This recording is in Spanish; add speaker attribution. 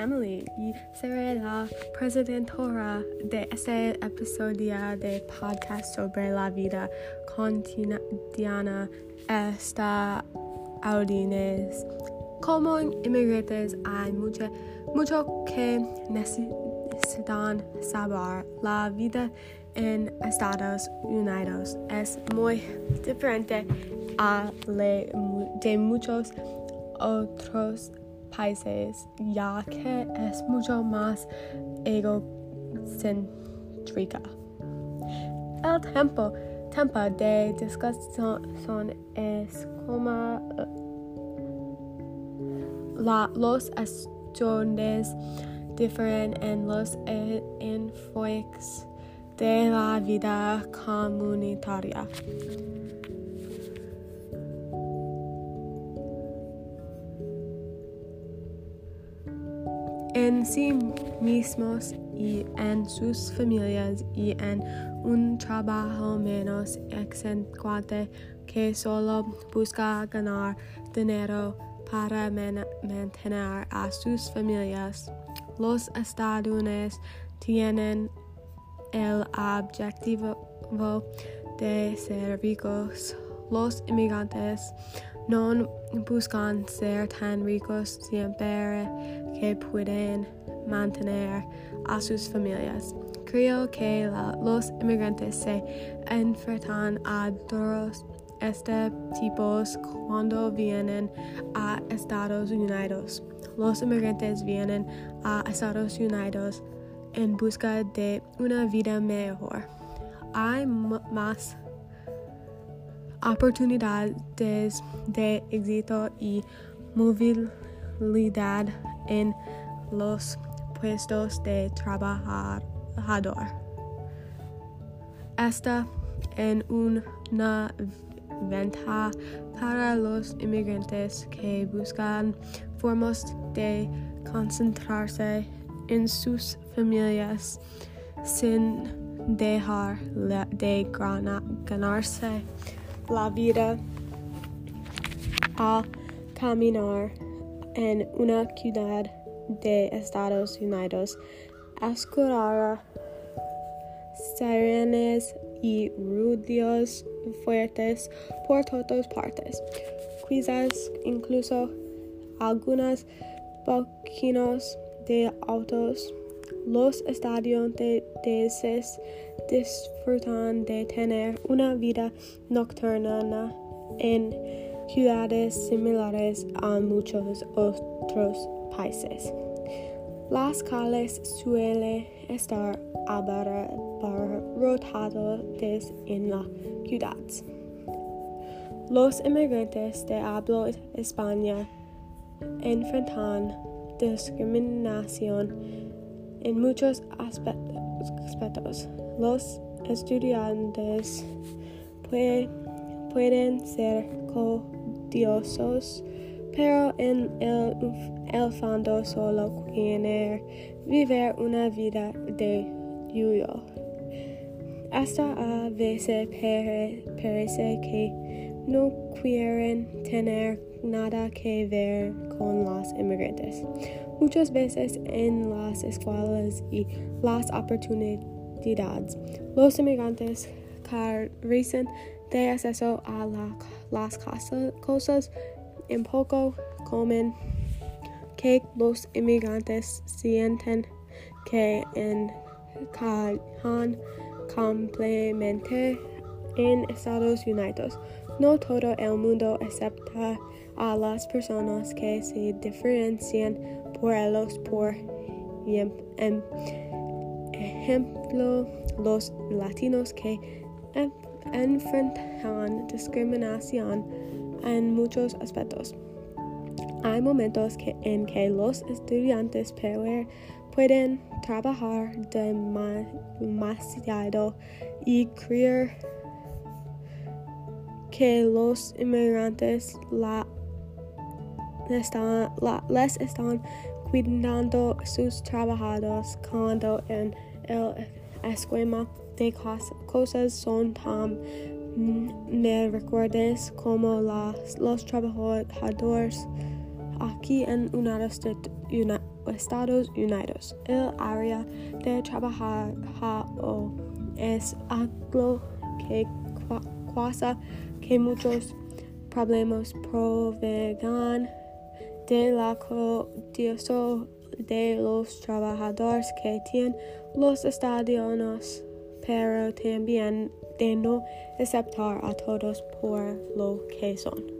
Speaker 1: Emily y seré la presentadora de este episodio de podcast sobre la vida cotidiana estadounidense. Como inmigrantes hay mucho, mucho que necesitan saber. La vida en Estados Unidos es muy diferente a la de muchos otros países, ya que es mucho más egocéntrica. El tiempo, tiempo de discusión es como la, los estudiantes difieren en los enfoques de la vida comunitaria. En sí mismos y en sus familias y en un trabajo menos exentuante que solo busca ganar dinero para mantener a sus familias. Los estadounidenses tienen el objetivo de ser ricos. Los inmigrantes no buscan ser tan ricos siempre que pueden mantener a sus familias. Creo que los inmigrantes se enfrentan a dos este tipos cuando vienen a Estados Unidos. Los inmigrantes vienen a Estados Unidos en busca de una vida mejor. Hay más oportunidades de éxito y movilidad en los puestos de trabajador. Esta en una ventaja para los inmigrantes que buscan formas de concentrarse en sus familias sin dejar de ganarse la vida al caminar en una ciudad de Estados Unidos. Asegurar serenes y ruidos fuertes por todas partes. Quizás incluso algunas boquinos de autos. Los estudiantes disfrutan de tener una vida nocturna en ciudades similares a muchos otros países. Las calles suelen estar abarrotadas en la ciudad. Los inmigrantes de habla España enfrentan discriminación en muchos aspectos. Los estudiantes pueden ser codiosos, pero en el, fondo solo quieren vivir una vida de yuyo. Hasta a veces parece que no quieren tener nada que ver con los inmigrantes. Muchas veces en las escuelas y las oportunidades, los inmigrantes carecen de acceso a las cosas en poco comen que los inmigrantes sienten que encajan completamente en Estados Unidos. No todo el mundo acepta a las personas que se diferencian por ellos. Por ejemplo, los latinos que enfrentan discriminación en muchos aspectos. Hay momentos en que los estudiantes pueden trabajar demasiado y creer que los inmigrantes la están, les están cuidando sus trabajadores cuando en el esquema de cosas son tan me como las, los trabajadores aquí en Estados Unidos. El área de trabajar es algo que causa que muchos problemas provengan de la condición de los trabajadores que tienen los estadios, pero también de no aceptar a todos por lo que son.